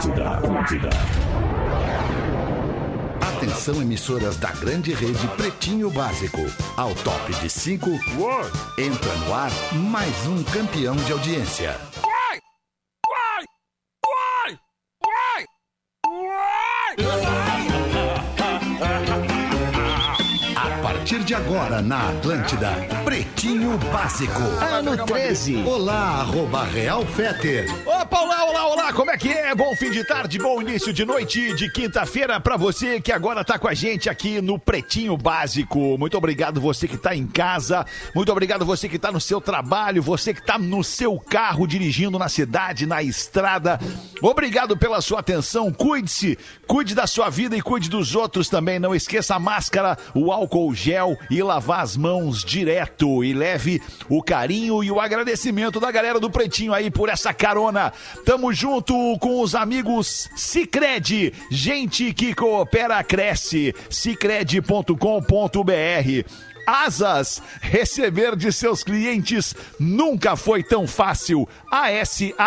Atlântida, Atlântida. Atenção, emissoras da grande rede Pretinho Básico. Ao top de 5, entra no ar mais um campeão de audiência. A partir de agora na Atlântida, Pretinho Básico. Ano 13. Olá, arroba Real Feter. Opa, olá, olá, olá, como é que é? Bom fim de tarde, bom início de noite de quinta-feira pra você que agora tá com a gente aqui no Pretinho Básico. Muito obrigado você que tá em casa, muito obrigado você que tá no seu trabalho, você que tá no seu carro dirigindo na cidade, na estrada. Obrigado pela sua atenção, cuide-se, cuide da sua vida e cuide dos outros também. Não esqueça a máscara, o álcool gel e lavar as mãos direto. E leve o carinho e o agradecimento da galera do Pretinho aí por essa carona. Tamo junto com os amigos Cicred. Gente que coopera, cresce. Cicred.com.br. Asas, receber de seus clientes nunca foi tão fácil. ASAAS.com.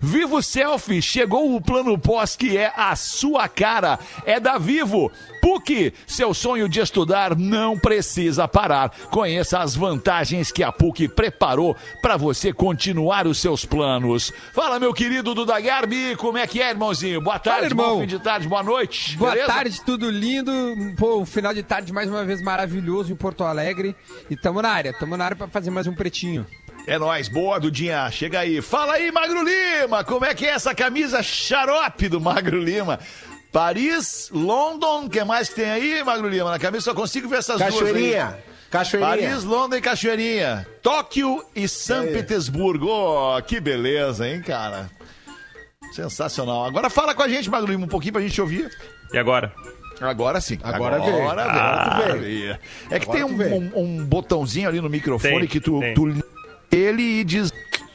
Vivo Selfie, chegou o plano pós que é a sua cara. É da Vivo. PUC, seu sonho de estudar não precisa parar. Conheça as vantagens que a PUC preparou para você continuar os seus planos. Fala, meu querido Duda Garbi, como é que é, irmãozinho? Boa tarde, irmão. bom fim de tarde, boa noite. Boa beleza? tarde, tudo lindo. Pô, um final de tarde mais uma vez maravilhoso em Porto Alegre. E tamo na área, tamo na área pra fazer mais um pretinho. É nóis, boa, Dudinha. Chega aí. Fala aí, Magro Lima. Como é que é essa camisa xarope do Magro Lima? Paris, London, o que mais que tem aí, Magro Lima? Na camisa só consigo ver essas duas aí. Cachoeirinha. Cachoeirinha. Paris, London e Cachoeirinha. Tóquio e São Petersburgo. Oh, que beleza, hein, cara? Sensacional. Agora fala com a gente, Magro Lima, um pouquinho pra gente ouvir. E agora? Agora sim. Agora veio. Agora Agora veio. É que Agora tem um, um- um botãozinho ali no microfone Tem, que tu, tem. tu liga ele e diz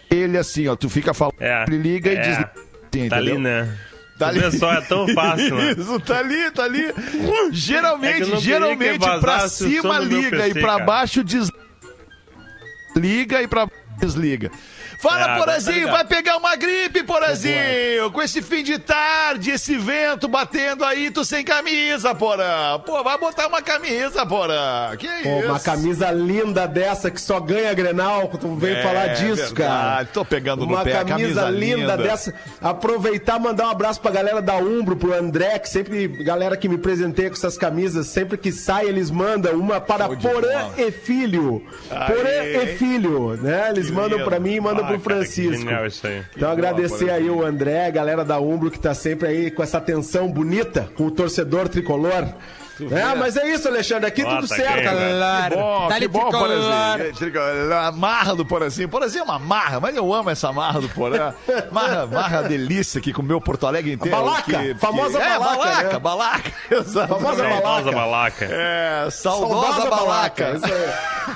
ele assim, ó. Tu fica falando, É, ele liga e é. diz. Sim, Tá ali, né? Tá vê só, é tão fácil, né? Isso, tá ali, tá ali. É Geralmente, queria geralmente pra cima liga PC, e pra cara. baixo des... liga e pra baixo desliga. Fala, É, tá Porazinho, ligado. vai pegar uma gripe, Porazinho! Com esse fim de tarde, esse vento batendo aí, tu sem camisa, Porã! Pô, vai botar uma camisa, Porã! Que Pô, isso? uma camisa linda dessa que só ganha Grenal, tu veio É, falar disso, verdade. cara. Tô pegando no Uma pé, a camisa, camisa linda, linda. dessa. Aproveitar, mandar um abraço pra galera da Umbro, pro André, que sempre, galera que me presenteia com essas camisas, sempre que sai eles mandam uma para Porã e Filho. Porã e Filho, né? Eles Que mandam pra mim e mandam Ah, cara, que Francisco. aí. Então agradecer aí o André, a galera da Umbro que tá sempre aí com essa atenção bonita com o torcedor tricolor. É, mas é isso, Alexandre, aqui Bota tudo certo. quem, né? Que bom, Tá que bom. Porazinho. A marra do Porazinho. Porazinho é uma marra, mas eu amo essa marra do Porã. Marra, marra delícia aqui com o meu Porto Alegre inteiro. balaca, que- famosa que- é, balaca, balaca, né? balaca. Exatamente. Famosa Famosa balaca. balaca. É, saudosa, balaca. Isso aí.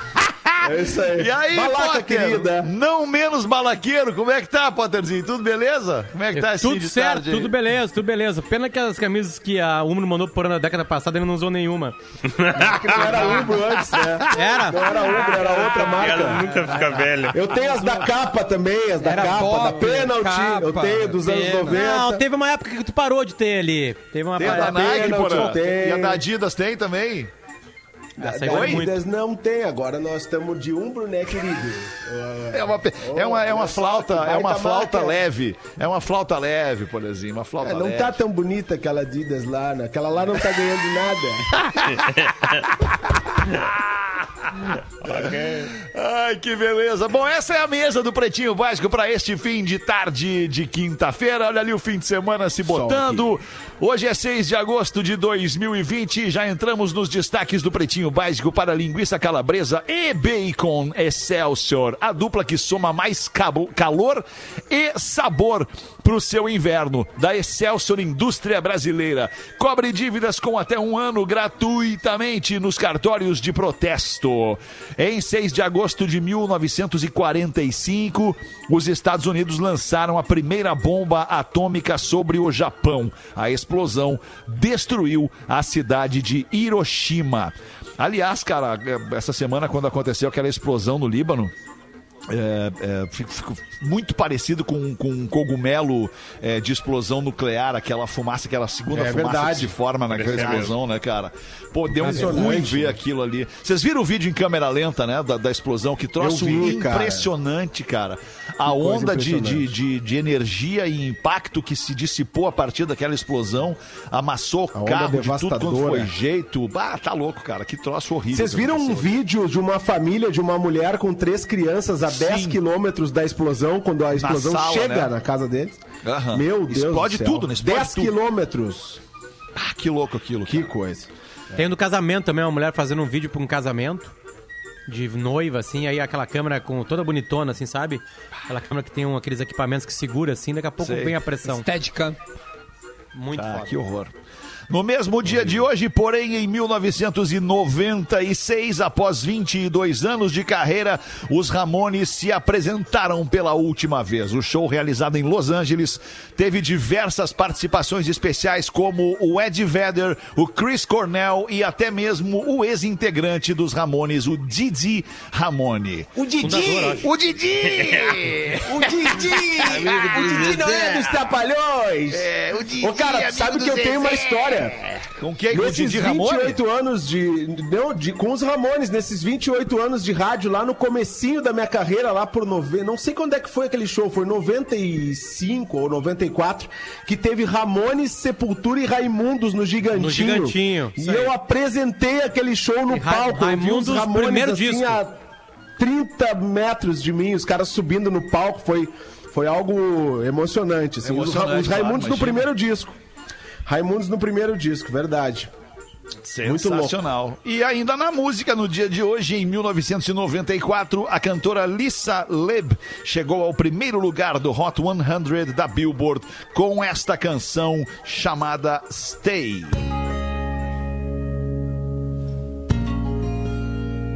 É isso aí. E aí, balaca, Potter, querida. não menos balaqueiro, como é que tá, Potterzinho? Tudo beleza? Como é que tá esse Tudo de certo, tarde tudo beleza, tudo beleza. Pena que as camisas que a Umbro mandou por ano na década passada ele não usou nenhuma. Não era Umbro antes, né? Era? Não era Umbro, era outra Ela marca. nunca fica velha. Eu tenho as da capa também, as da Era capa, da top, Penalty. capa, eu tenho dos anos pena. 90. Não, teve uma época que tu parou de ter ali. Teve uma Tem a da época. Nike. E a da Adidas tem também? Aí foi muito. Não tem, agora nós estamos de Umbro, né, querido? É uma, é uma, é uma olha só, flauta, é uma flauta marca. leve. É uma flauta leve, Porazinho, uma flauta É, não leve. tá tão bonita aquela Adidas lá, né? Aquela lá não tá ganhando nada. Ai, que beleza. Bom, essa é a mesa do Pretinho Básico para este fim de tarde de quinta-feira. Olha ali o fim de semana se botando. Hoje é 6 de agosto de 2020. Já entramos nos destaques do Pretinho Básico para linguiça calabresa e bacon Excelsior. A dupla que soma mais cabo- calor e sabor para o seu inverno. Da Excelsior Indústria Brasileira. Cobre dívidas com até um ano gratuitamente nos cartórios de protesto. Em 6 de agosto de 1945, os Estados Unidos lançaram a primeira bomba atômica sobre o Japão. A explosão destruiu a cidade de Hiroshima. Aliás, cara, essa semana, quando aconteceu aquela explosão no Líbano, é, é, fico, fico muito parecido com, com um cogumelo é, de explosão nuclear, aquela fumaça, aquela segunda É fumaça verdade. que se forma naquela explosão, né, cara? Pô, deu um ruim ver né? aquilo ali. Vocês viram o vídeo em câmera lenta, né, da, da explosão? Que troço vi, cara. impressionante, cara. A coisa onda de, de, de, de energia e impacto que se dissipou a partir daquela explosão, amassou o carro de tudo quanto devastadora. foi jeito. Ah, tá louco, cara. Que troço horrível. Vocês que viram um vídeo de uma família, de uma mulher com três crianças a 10 Sim. quilômetros da explosão, quando a explosão sala, chega né? na casa deles? Aham. Meu Deus Explode do céu. tudo, né? Explode 10 tudo. quilômetros. Ah, que louco aquilo. Que cara. coisa. Tem um do casamento também, uma mulher fazendo um vídeo pra um casamento de noiva, assim, aí aquela câmera com toda bonitona, assim, sabe? Aquela câmera que tem um, aqueles equipamentos que segura, assim, daqui a pouco Sei. vem a pressão. Steadicam. Muito Ah, foda. que horror. No mesmo dia de hoje, porém, em 1996, após 22 anos de carreira, os Ramones se apresentaram pela última vez. O show, realizado em Los Angeles, teve diversas participações especiais, como o Ed Vedder, o Chris Cornell e até mesmo o ex-integrante dos Ramones, o Didi Ramone. O Didi! O Didi! O Didi! o Didi não é dos Trapalhões! É, o Didi, Ô, cara, amigo sabe que eu tenho uma Zezé. Com quem? Com o Nesses Didi Ramone? 28 anos de, não, de. Com os Ramones, nesses 28 anos de rádio, lá no comecinho da minha carreira, lá por 90. Não sei quando é que foi aquele show, foi 95 ou 94, que teve Ramones, Sepultura e Raimundos no Gigantinho. No Gigantinho, E eu apresentei aquele show no E palco. Raimundos, Ramones primeiro assim disco. a 30 metros de mim, os caras subindo no palco. Foi, foi algo emocionante. Assim. Os, Emocionante, os Raimundos claro, no primeiro disco. Raimundos no primeiro disco, verdade. Sensacional. E ainda na música, no dia de hoje, em 1994, a cantora Lisa Leb chegou ao primeiro lugar do Hot 100 da Billboard com esta canção chamada Stay.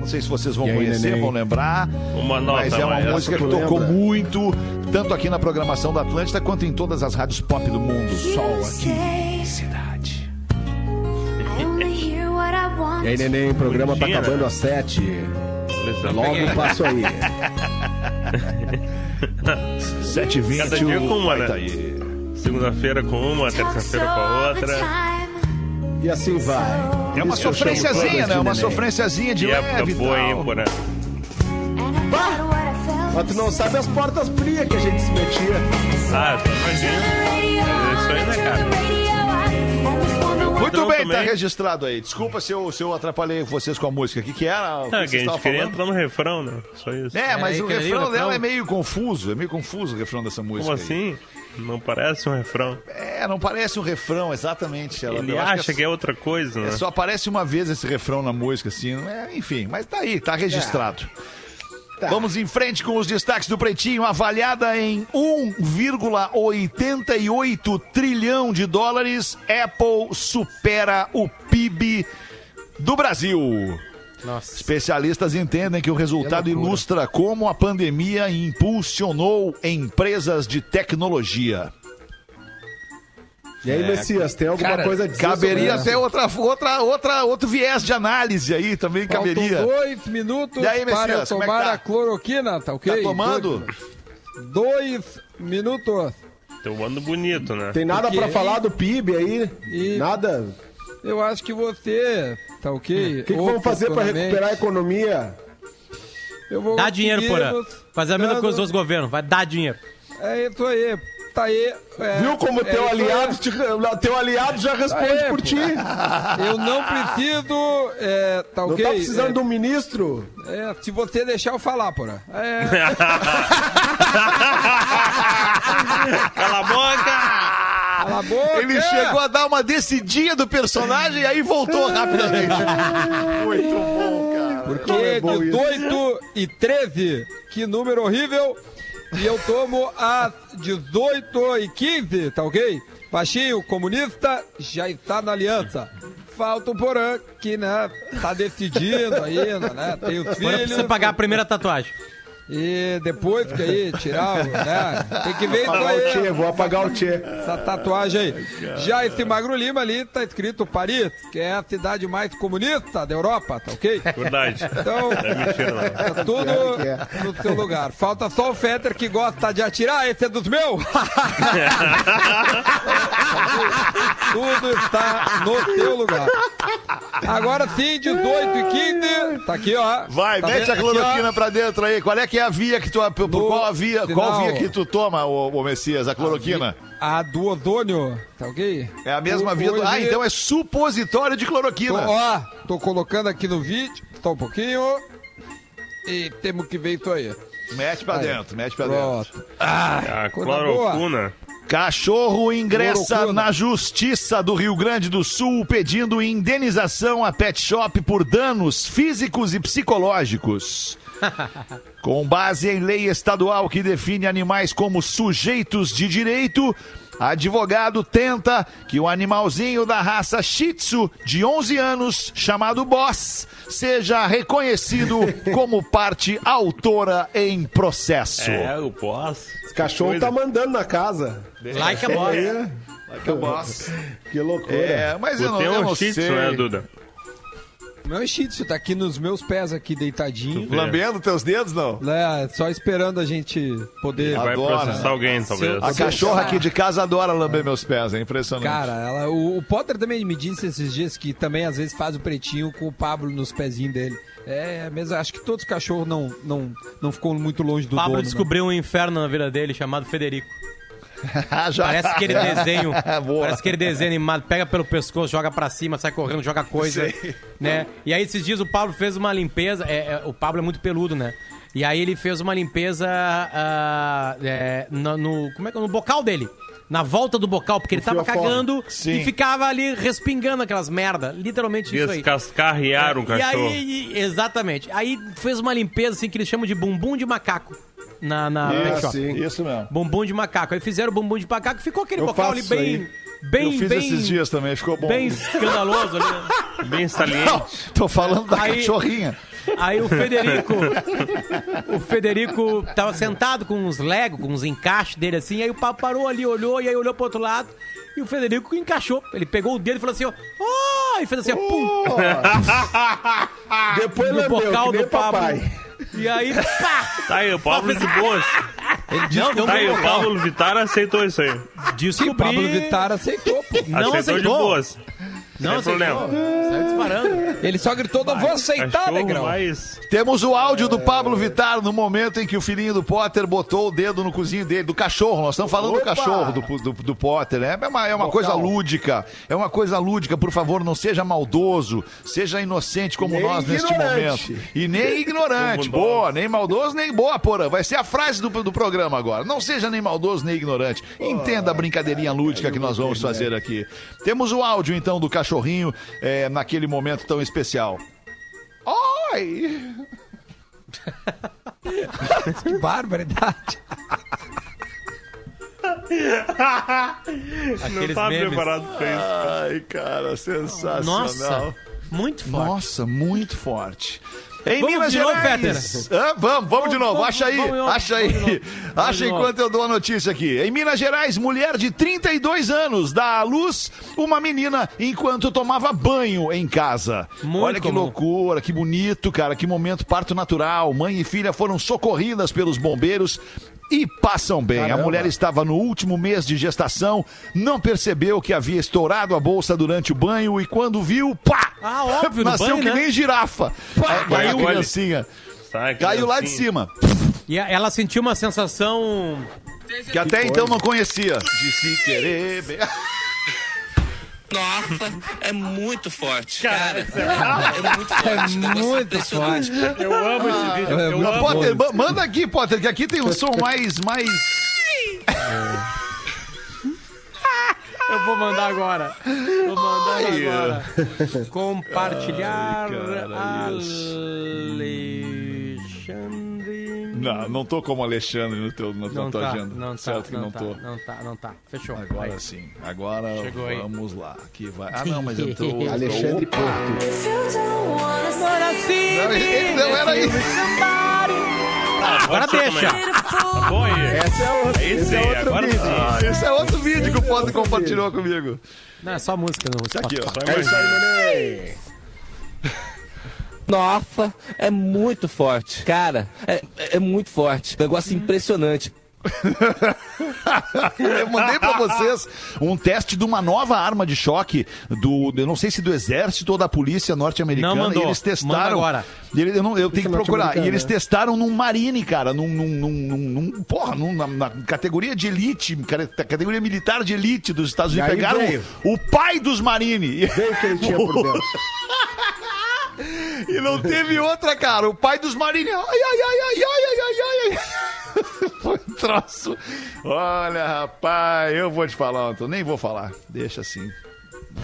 Não sei se vocês vão aí, conhecer, neném? vão lembrar. Uma nota, mas é uma Maia. música que tocou lembra? muito, tanto aqui na programação da Atlântida quanto em todas as rádios pop do mundo. Sol aqui, cidade. E aí, neném, o programa tá acabando às 7. Beleza. Logo passo aí. 7h20. Cada dia com uma, né? Segunda-feira com uma, terça-feira com a outra. E assim vai. É uma Isso sofrênciazinha, né? de Uma sofrênciazinha de época leve boa, porra. Mas tu não sabe as portas frias que a gente se metia. Ah, imagina. É isso aí, né, cara? Muito Então, bem, tá também. registrado aí. Desculpa se eu, se eu atrapalhei vocês com a música. O que, que era? O que a gente queria falando? entrar no refrão, né? Só isso. É, mas aí, o refrão dela é meio confuso. É meio confuso o refrão dessa música. Como aí. assim? Não parece um refrão. É, não parece um refrão, exatamente. Ela, Ele eu acho acha que é outra coisa, né? É, só aparece uma vez esse refrão na música, assim. é? enfim, mas tá aí, tá registrado. Tá. Vamos em frente com os destaques do Pretinho, avaliada em 1,88 trilhão de dólares. Apple supera o PIB do Brasil. Nossa. Especialistas entendem que o resultado ilustra como a pandemia impulsionou empresas de tecnologia. E aí, Messias, tem alguma cara, coisa a dizer Caberia até outra, outra, outra, outro viés de análise aí também Faltam caberia. dois minutos E aí, para eu Messias, como é tomar tá? a cloroquina, tá ok? Tá tomando? Dois minutos. Teu ano bonito, né? Tem nada aí- falar do PIB aí? E- Nada? Eu acho que você, tá ok? O que, que vamos fazer pra Oportunamente. recuperar a economia? Eu vou Dá dinheiro, porra. conseguirmos Fazer a mesma coisa dos outros governos. Vai dar dinheiro. É isso aí. Tá aí. é, Viu como é teu aí. aliado, te- teu aliado já responde Aê, por pô. ti? Eu não preciso. É, tá Não ok? tá precisando é, de um ministro? é, se você deixar eu falar, porra. É, Cala a boca! cala a boca. Ele chegou a dar uma decidinha do personagem e aí voltou rapidamente. Muito bom, cara. Como Que é bom isso. 18 e 13. Que número horrível. E eu tomo às 18 e 15, tá ok? Baixinho, comunista, já está na aliança. Falta o Porã, que, né, tá decidindo ainda, né? Tem os Agora filhos. precisa pagar a primeira tatuagem. E depois que aí tirar, o, né? Tem que ver isso Apagar o Tchê, aí. vou apagar o Tchê. essa tatuagem aí. Já esse Magro Lima ali tá escrito Paris, que é a cidade mais comunista da Europa, tá ok? Verdade. Então, é mentira, tá tudo no seu lugar. Falta só o Fetter que gosta de atirar, esse é dos meus. tudo está no seu lugar. Agora sim, 18 e 15, tá aqui, ó. Vai, Tá mete vendo a aqui, ó? cloroquina pra dentro aí. Qual é que é a via que tu. Por No qual a via, qual via que tu toma, ô, ô Messias, a cloroquina? A do ozônio, tá ok? É a mesma O- via do. Ah, então é supositório de Tô, cloroquina. ó, tô colocando aqui no vídeo, só um pouquinho. E temos que ver isso aí. Mete pra Aí. dentro, mete pra dentro. Pronto. A Coisa clorocuna. Cachorro ingressa na Justiça do Rio Grande do Sul pedindo indenização a Pet Shop por danos físicos e psicológicos. Com base em lei estadual que define animais como sujeitos de direito, advogado tenta que o animalzinho da raça Shih Tzu de 11 anos, chamado Boss, seja reconhecido como parte autora em processo. É, o pós. Esse cachorro tá mandando na casa. Like a boss. Que é Boss. Que loucura. É, mas eu Tu não, tem eu um não sei. tzu, né, Duda? O meu shih tzu tá aqui nos meus pés, aqui deitadinho. Lambendo teus dedos, não? É, só esperando a gente poder. Vai Adora. processar alguém, talvez. A cachorra aqui de casa adora lamber meus pés, é impressionante. Cara, ela, o, o Potter também me disse esses dias que também às vezes faz o pretinho com o Pablo nos pezinhos dele. É, mesmo, acho que todos os cachorros não, não, não ficou muito longe do Pablo dono. descobriu um inferno na vida dele chamado Federico. Parece aquele desenho. Parece aquele desenho animado. Pega pelo pescoço, joga pra cima, sai correndo, joga coisa. Sei. Né? E aí, esses dias, o Pablo fez uma limpeza. é, é, o Pablo é muito peludo, né? E aí ele fez uma limpeza ah, é, no, no- Como é que é? No bocal dele. Na volta do bocal, porque ele tava cagando Sim. e ficava ali respingando aquelas merda. Literalmente isso aí. Descascarrear um E cachorro. aí, e- exatamente. Aí fez uma limpeza assim que eles chamam de bumbum de macaco na, na Ah, pet shop. sim. Isso mesmo. Bumbum de macaco. Aí fizeram o bumbum de macaco e ficou aquele Eu bocal ali bem. Bem, eu fiz bem, esses dias também, ficou bom. bem escandaloso ali. Bem saliente. Tô falando da Aí- cachorrinha. Aí o Federico. o Federico tava sentado com uns Lego, com uns encaixes dele assim. Aí o papo parou ali, olhou, e aí olhou pro outro lado. E o Federico encaixou. Ele pegou o dedo e falou assim: ó. Oh! E fez assim, ó, pum! Depois no lambeu, bocal do papai. E aí, pá! Tá aí, o Pablo de boas. Não, deu um Tá aí, o. Pablo Vittar aceitou isso aí. Descobri. O Pablo Vittar aceitou, pô. Não aceitou, aceitou. de boas. Não Sem aceitou. problema. Saiu disparando. Ele só gritou, não vou aceitar, Cachorro negrão. mais... Temos o áudio do Pablo Vittar no momento em que o filhinho do Potter botou o dedo no cozinho dele, do cachorro. Nós estamos falando do Opa! cachorro do, do, do Potter, né? É uma, é uma coisa lúdica. É uma coisa lúdica, por favor, não seja maldoso, seja inocente como Nem nós neste ignorante. momento. E nem ignorante. Boa, nem maldoso, nem boa, porra. Vai ser a frase do, do programa agora. Não seja nem maldoso, nem ignorante. Entenda a brincadeirinha lúdica que nós vamos fazer aqui. Temos o áudio, então, do cachorrinho é, naquele momento tão especial. Oi! Que barbaridade. Não Aqueles tá memes. preparado pra isso. Ai, cara, sensacional. Nossa, muito forte. Nossa, muito forte. Em Vamos Minas de novo, Gerais. Hã? vamos, vamos de novo. vamos, Acha aí, vamos acha vamos aí. Vamos Acha enquanto eu dou a notícia aqui. Em Minas Gerais, mulher de 32 anos dá à luz uma menina enquanto tomava banho em casa. Muito Olha que comum. loucura, que bonito, cara. Que momento parto natural. Mãe e filha foram socorridas pelos bombeiros. E passam bem. A Caramba. mulher estava no último mês de gestação, não percebeu que havia estourado a bolsa durante o banho e quando viu, pá! Ah, óbvio, Nasceu banho, que né? nem girafa. Aí, Caiu a criancinha. Sai, Caiu lá de cima. E a- ela sentiu uma sensação. Que até então não conhecia. De se querer. Nossa, é muito forte, cara. É muito forte. É muito forte. Eu amo esse vídeo. É eu amo. Potter, ma- manda aqui, Potter, que aqui tem um som mais. mais... Eu vou mandar agora. Vou mandar Ai, agora. Compartilhar. cara, Alexandre. Não, não tô como Alexandre no teu, na Não tua tá, agenda. não tá, certo que não, não, tá, tô. não tá, não tá. Fechou. Agora Vai. sim. Agora Chegou aí. vamos lá. Aqui vai. Ah, não, mas eu tô. Alexandre! Porto. Agora sim! Não, ele- não era isso. Agora Pode ser deixa. também. bom aí. Esse é outro, Esse esse é aí, outro agora vídeo. sim. Ah, esse é outro vídeo que o Potter compartilhou comigo. Não, é só música no Tá aqui, ó. É isso aí, neném. Nossa, é muito forte. Cara, é, é muito forte. Negócio impressionante. Eu mandei pra vocês um teste de uma nova arma de choque do, eu não sei se do exército ou da polícia norte-americana. E eles testaram. agora. E ele- eu, não- eu tenho que procurar. E eles né? testaram num Marine, cara, num, num, num, num- num- porra, num- na, na categoria de elite, cara, categoria militar de elite dos Estados Unidos. Pegaram veio. o, o pai dos Marine. Veio o que ele tinha por dentro. E não teve outra, cara. O pai dos marinhos. Ai, ai, ai, ai, ai, ai, ai, ai. Foi um troço. Olha, rapaz, eu vou te falar, Antônio. Nem vou falar. Deixa assim.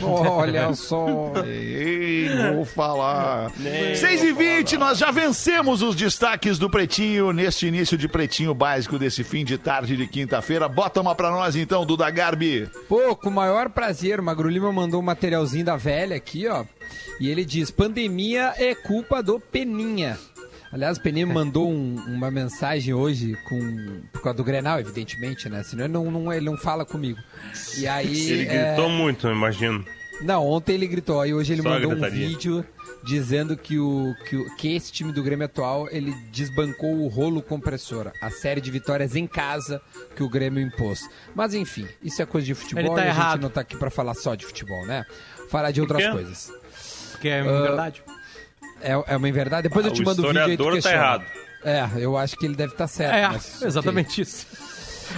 Olha só. Ei, vou falar. 6 e 20 nós já vencemos os destaques do Pretinho neste início de Pretinho Básico desse fim de tarde de quinta-feira. Bota uma pra nós então, Duda Garbi. Pô, com o maior prazer, o Magro Lima mandou um materialzinho da velha aqui, ó. E ele diz: pandemia é culpa do Peninha. Aliás, o Peninha me mandou um- uma mensagem hoje com por causa do Grenal, evidentemente, né? Senão ele não, não- ele não fala comigo. E aí. Ele é, gritou muito, eu imagino. Não, ontem ele gritou, aí hoje ele Só a mandou um vídeo dizendo que, o, que, o, que esse time do Grêmio atual ele desbancou o rolo compressor, a série de vitórias em casa que o Grêmio impôs. Mas enfim, isso é coisa de futebol Ele tá e a errado. gente não tá aqui pra falar só de futebol, né? Falar de outras coisas. Que é verdade. É, é uma verdade. Depois eu Ah, te o mando o vídeo aí tu historiador tá questiona. errado. É, eu acho que ele deve estar certo. É, mas, ok. exatamente isso.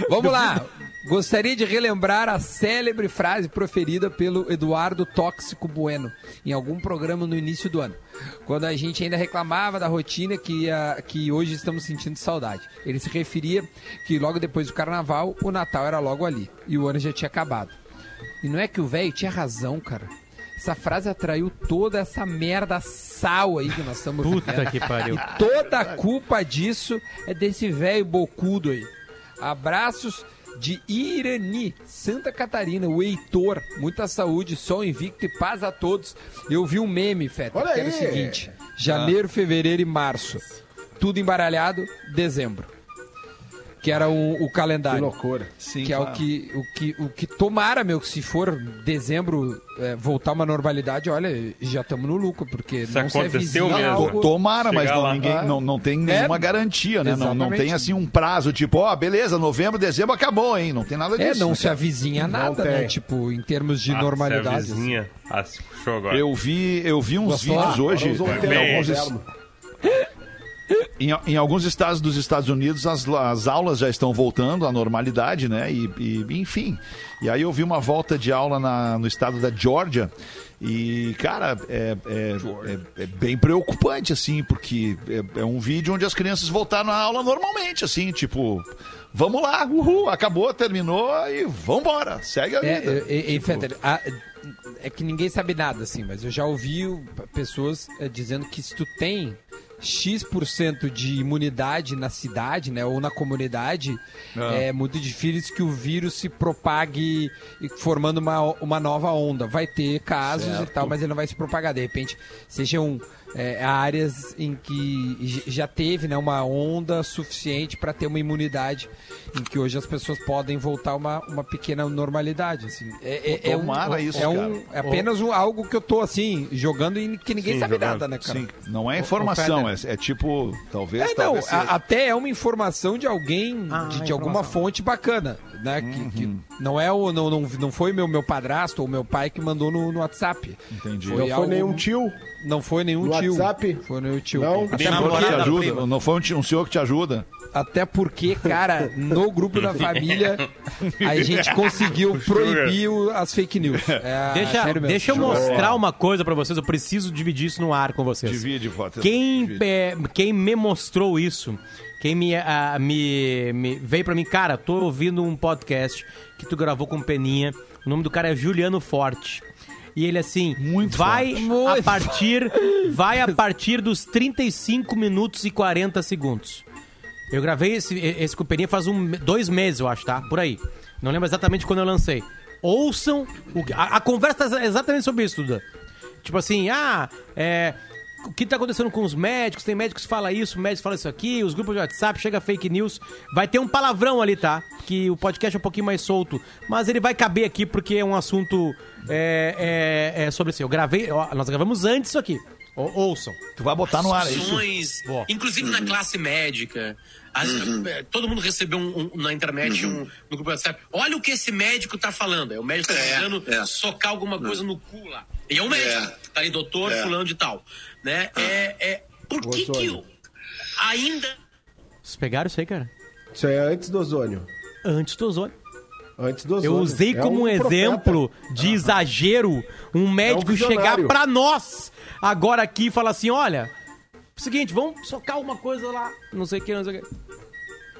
Vamos lá. Gostaria de relembrar a célebre frase proferida pelo Eduardo Tóxico Bueno em algum programa no início do ano, quando a gente ainda reclamava da rotina que, a, que hoje estamos sentindo saudade. Ele se referia que logo depois do carnaval, o Natal era logo ali e o ano já tinha acabado. E não é que o velho tinha razão, cara. Essa frase atraiu toda essa merda sal aí que nós estamos Puta vivendo. que pariu. E toda a culpa disso é desse velho bocudo aí. Abraços de Irani, Santa Catarina, o Heitor. Muita saúde, sol invicto e paz a todos. Eu vi um meme, Feta, Olha que era o aí. seguinte: janeiro, fevereiro e março. Tudo embaralhado, dezembro. Que era o, o Que calendário. loucura. Sim, que é o que, o, que, o que tomara, meu, que se for dezembro é, voltar uma normalidade, olha, já estamos no lucro, porque Isso não se aconteceu avizinha mesmo. algo- Tomara, mas não, lá. ninguém, não, não tem nenhuma garantia, né? Não, não tem assim um prazo, tipo, ó, beleza, novembro, dezembro acabou, hein? Não tem nada disso. É, não né, se avizinha nada, né? Tipo, em termos de Ah, normalidade. se a vizinha- Ah, se puxou agora. Eu vi, eu vi uns Gostou? vídeos hoje. Alguns. Em, em alguns estados dos Estados Unidos, as, as aulas já estão voltando à normalidade, né? E, e, enfim. E aí eu vi uma volta de aula na- no estado da Georgia. E, cara, é, é- é- é bem preocupante, assim, porque é, é um vídeo onde as crianças voltaram à aula normalmente, assim, tipo, vamos lá, uhul, acabou, terminou e vambora, segue a vida. É, é, é, Tipo, Fetter, a- é que ninguém sabe nada, assim, mas eu já ouvi pessoas é, dizendo que se tu tem X% de imunidade na cidade, né, ou na comunidade, Ah. é muito difícil que o vírus se propague e formando uma, uma nova onda. Vai ter casos e Certo. tal, mas ele não vai se propagar. De repente, sejam é, áreas em que já teve né, uma onda suficiente para ter uma imunidade em que hoje as pessoas podem voltar a uma, uma pequena normalidade. Assim. É, é, é um, Tomara isso, é, um- é apenas um- algo que eu tô assim, jogando e que ninguém Sim, sabe jogando. nada, né, cara? Sim, não é informação, é, é tipo, talvez, É, não, talvez a- até é uma informação de alguém, Ah, de, de alguma fonte bacana, né? Que, que não é o, não, não, não foi meu, meu padrasto ou meu pai que mandou no, no WhatsApp. Entendi. Foi Não foi algo- nenhum tio. Não foi nenhum No tio. WhatsApp? Foi nenhum tio. Não? Até que te namorada, ajuda, prima. não foi um, um senhor que te ajuda. Até porque, cara, no grupo da família a gente conseguiu proibir as fake news. É, Deixa, sério mesmo. deixa eu mostrar uma coisa pra vocês. Eu preciso dividir isso no ar com vocês. Divide, Potter. Quem, Divide. é, quem me mostrou isso, quem me, ah, me, me- veio pra mim, cara, tô ouvindo um podcast que tu gravou com o Peninha. O nome do cara é Juliano Forte. E ele assim, Muito vai forte. a partir vai a partir dos 35 minutos e 40 segundos. Eu gravei esse, esse com o Peninha faz um, dois meses, eu acho, tá? Por aí. Não lembro exatamente quando eu lancei. Ouçam. O, a, a conversa é exatamente sobre isso, Duda. Tipo assim, ah, é. o que tá acontecendo com os médicos, tem médicos que falam isso, médicos falam isso aqui, os grupos de WhatsApp, chega fake news. Vai ter um palavrão ali, tá? Que o podcast é um pouquinho mais solto. Mas ele vai caber aqui porque é um assunto é, é, é sobre assim. Eu gravei, ó, nós gravamos antes isso aqui. Ou- ouçam. Tu vai botar no ar, é isso? Boa. inclusive na classe médica. As- eh, Todo mundo recebeu um- um- na internet, um, no grupo WhatsApp. Olha o que esse médico tá falando. É o médico tá É, tentando é. socar alguma coisa no cu lá. E é um médico. É. Tá ali, doutor, É. fulano de tal. Né? É, é, por que que ainda Vocês pegaram isso aí, cara? Isso aí é antes do ozônio. Antes do ozônio. Antes do Eu usei É como um profeta. exemplo de exagero um médico chegar visionário. pra nós agora aqui e falar assim: olha, seguinte, vamos socar alguma coisa lá, não sei o que, não sei o que.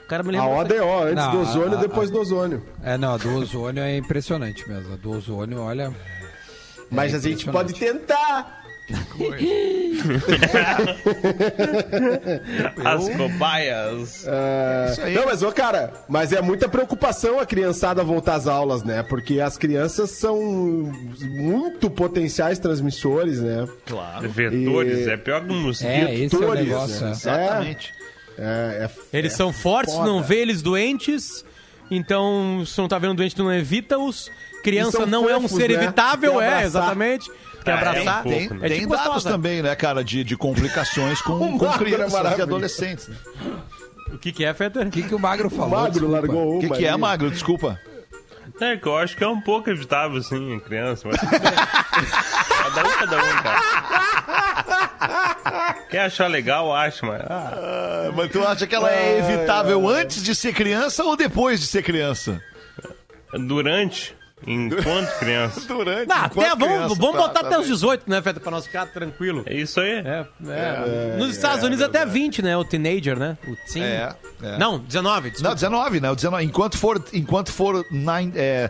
O cara me A lembra. ODO, antes Não, do ozônio, a- a- depois do ozônio. É, não, a do ozônio é impressionante mesmo. A do ozônio, olha. Mas a gente pode impressionante. tentar. As cobaias. É, Não, mas, ô, cara, mas é muita preocupação a criançada voltar às aulas, né? Porque as crianças são muito potenciais transmissores, né? Vetores, E- é pior que um mosquito. É, esse é o Vetores, negócio. né? é. Exatamente. É, é, Eles é são fortes, foda. não vê eles doentes. Então, se não tá vendo doente, não evita-os. Criança não é um fofos, ser né? evitável, é, exatamente. Quer É, abraçar. tem Tem, pouco, É tem tipo dados também, né, cara, de, de complicações com, O com é crianças e adolescentes. né? O que, que é, Fetter? O que, que o Magro O falou? Magro Desculpa. largou O que, uma que é. Magro? Desculpa. É que eu acho que é um pouco evitável, sim, em criança. Mas... cada um, cada um, cara. Quer achar legal, acha, mas... Ah, Ah, mas tu acha que ela é evitável antes de ser criança ou depois de ser criança? durante, enquanto criança. Durante. Não, enquanto até, vamos criança, vamos tá, botar tá até os bem. 18, né, Fetter? Pra nós ficar tranquilo. É isso aí. É, é. Nos Estados Unidos até 20, né? O teenager, né? O teen. É, é. Não, 19, desculpa. Não, 19, né? O 19. Enquanto for, enquanto for nine, é,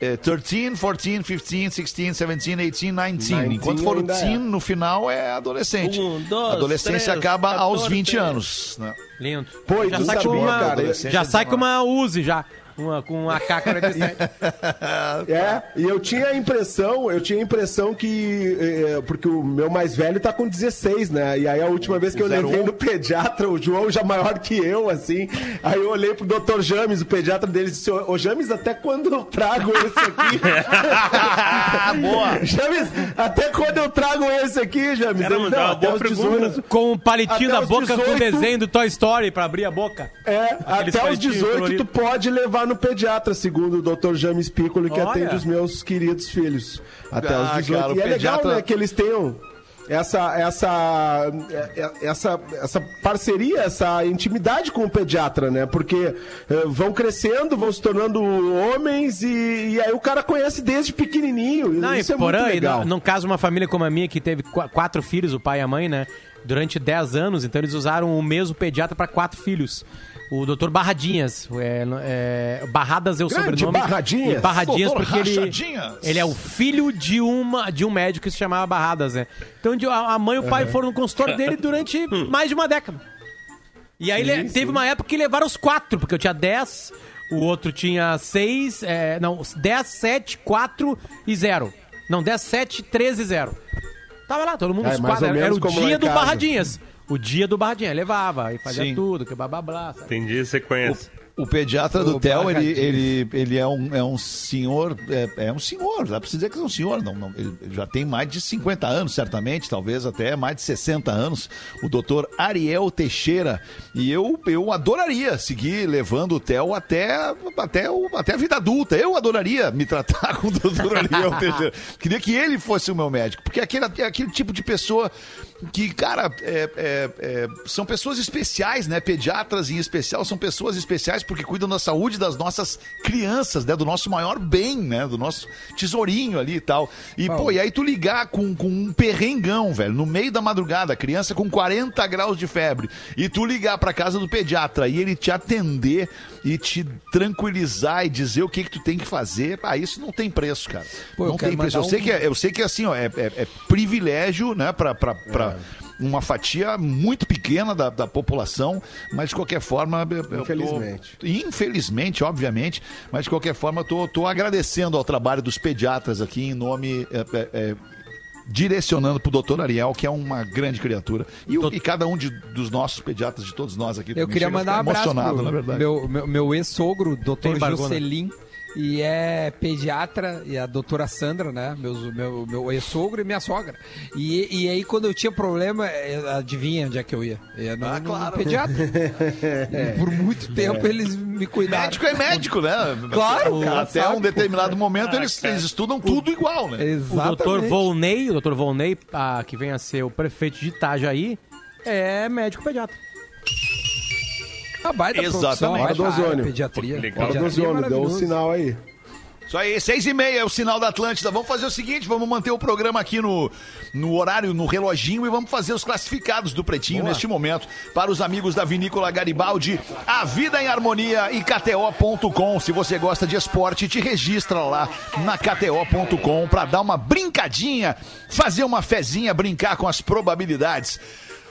é, 13, 14, 15, 16, 17, 18, 19. 19 Enquanto for o ainda é. teen, no final é adolescente. Um, dois, A adolescência três, acaba aos 14. 20 anos. Né? Lindo. Pô, e já sai com sabia, uma, cara, adolescente já é sai com 19. uma Uzi já. Uma, com uma AK-47. É, e eu tinha a impressão, eu tinha a impressão que. eh, porque o meu mais velho tá com 16, né? E aí a última vez que eu levei 01. no pediatra, o João já maior que eu, assim. Aí eu olhei pro Dr. James, o pediatra dele, e disse: Ô James, até quando eu trago esse aqui? Boa! James, até quando eu trago esse aqui, James? Ele, dá não, uma até boa os pergunta. 18. com um palitinho na boca com o 18. desenho do Toy Story pra abrir a boca. É, Aqueles até os palitinhos 18 coloridos. tu pode levar no pediatra, segundo o Dr. James Piccolo, que Olha. atende os meus queridos filhos. Até Ah, os 18. cara, o e é legal, pediatra- né, que eles tenham essa, essa, é- é- essa, essa parceria, essa intimidade com o pediatra, né? Porque eh, vão crescendo, vão se tornando homens e, e aí o cara conhece desde pequenininho. Não, Isso e é muito legal. no, no caso, uma família como a minha que teve qu- quatro filhos, o pai e a mãe, né? Durante 10 anos, então eles usaram o mesmo pediatra para quatro filhos. O doutor Barradinhas. É, é, Barradas é o Grande sobrenome. Barradinhas. E Barradinhas Doutor porque ele, ele é o filho de, uma, de um médico que se chamava Barradas, né? Então de- a, a mãe e o pai foram no consultório dele durante mais de uma década. E aí ele, teve uma época que levaram os quatro, porque eu tinha 10, o outro tinha 6, é, não, 10, 7, 4 e 0. Não, 10, 7, 13 e 0. Tava lá, todo mundo, É, os quatro. Era, era o dia do. Barradinhas. O dia do Barradinhas. Levava e fazia Sim. tudo, que blá blá blá. sabe? Entendi, você conhece. O pediatra do Theo, ele, ele, ele é, um, é um senhor, é, é um senhor, dá pra se dizer que é um senhor, não, não, ele já tem mais de 50 anos, certamente, talvez até mais de 60 anos, o doutor Ariel Teixeira, e eu, eu adoraria seguir levando o Theo até, até, o, até a vida adulta, eu adoraria me tratar com o doutor Ariel Teixeira, queria que ele fosse o meu médico, porque aquele, é aquele tipo de pessoa que, cara, é- é- é, são pessoas especiais, né? Pediatras em especial são pessoas especiais porque cuidam da saúde das nossas crianças, né? Do nosso maior bem, né? Do nosso tesourinho ali e tal. E, pô, e aí tu ligar com, com um perrengão, velho, no meio da madrugada, criança com 40 graus de febre, e tu ligar pra casa do pediatra e ele te atender e te tranquilizar e dizer o que que tu tem que fazer, ah, isso não tem preço, cara. Pô, não tem preço. Eu mandar sei um- que é, eu sei que assim, ó, é, é- é privilégio, né, pra, pra, pra uma fatia muito pequena da, da população, mas de qualquer forma. eu- eu tô- Infelizmente. infelizmente, obviamente, mas de qualquer forma, eu tô, tô agradecendo ao trabalho dos pediatras aqui em nome. é, é, é, direcionando pro doutor Ariel, que é uma grande criatura. E, o- e cada um de- dos nossos pediatras, de todos nós aqui, Eu também queria mandar um abraço emocionado, pro na verdade. meu, meu, meu ex-sogro, doutor Tem bargona. E é pediatra, e a doutora Sandra, né? Meus, meu meu ex-sogro e minha sogra. E, e aí, quando eu tinha problema, adivinha onde é que eu ia? Eu ia no, Ah, no claro. pediatra. E Por muito tempo eles me cuidaram. Médico é médico, né? Claro, cara, Até sabe, um determinado momento eles, eles estudam tudo igual, né? O Exatamente. doutor Volney, o doutor Volney, ah, que vem a ser o prefeito de Itajaí, é médico pediatra. A baita Exatamente. profissão, Hora do ozônio. Pediatria. Legal. Hora do é ozônio, deu um sinal aí. Isso aí, seis e meia é o sinal da Atlântida. Vamos fazer o seguinte, vamos manter o programa aqui no, no horário, no reloginho e vamos fazer os classificados do Pretinho neste momento. Para os amigos da Vinícola Garibaldi, A Vida em Harmonia e KTO.com. Se você gosta de esporte, te registra lá na KTO.com para dar uma brincadinha, fazer uma fezinha, brincar com as probabilidades.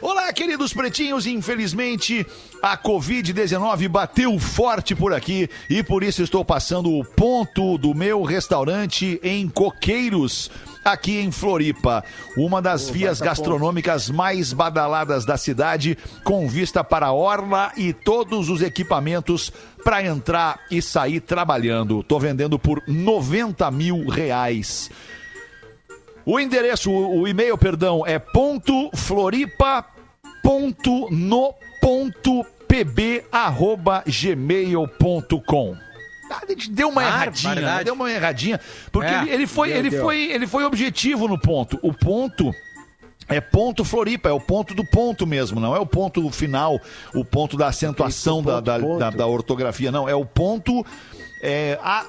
Olá, queridos pretinhos. Infelizmente, a Covid-19 bateu forte por aqui e por isso estou passando o ponto do meu restaurante em Coqueiros, aqui em Floripa. Uma das vias gastronômicas mais badaladas da cidade, com vista para a orla e todos os equipamentos para entrar e sair trabalhando. Tô vendendo por 90 mil reais. O endereço, o o e-mail, perdão, é ponto floripa ponto no ponto pb arroba gmail.com. Ah, A gente deu uma erradinha, né? Deu uma erradinha, porque É, ele, ele foi, deu, ele deu. foi, ele foi objetivo no ponto. O ponto é ponto Floripa, é o ponto do ponto mesmo, não é o ponto final, o ponto da acentuação Ponto, da, da, ponto. da- da ortografia, não. É o ponto. É, a-